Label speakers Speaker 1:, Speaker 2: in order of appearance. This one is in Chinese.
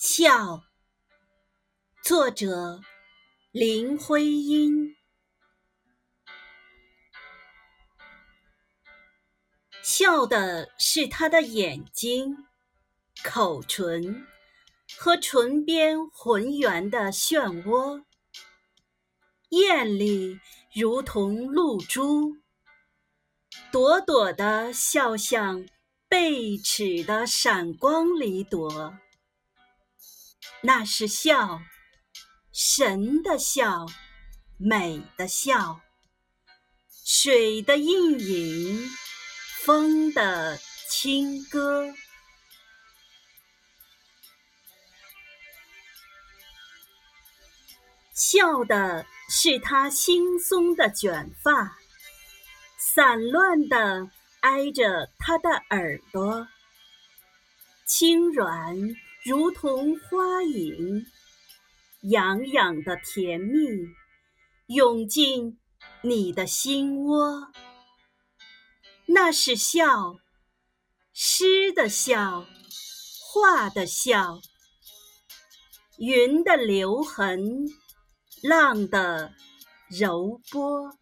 Speaker 1: 笑，作者林徽因。笑的是他的眼睛、口唇和唇边浑圆的漩涡，艳丽如同露珠，朵朵的笑像贝齿的闪光里躲。那是笑，神的笑，美的笑，水的映影，风的轻歌。笑的是他惺忪的卷发，散乱的挨着他的耳朵，轻软。如同花影，痒痒的甜蜜涌进你的心窝。那是笑，诗的笑，画的笑，云的留痕，浪的柔波。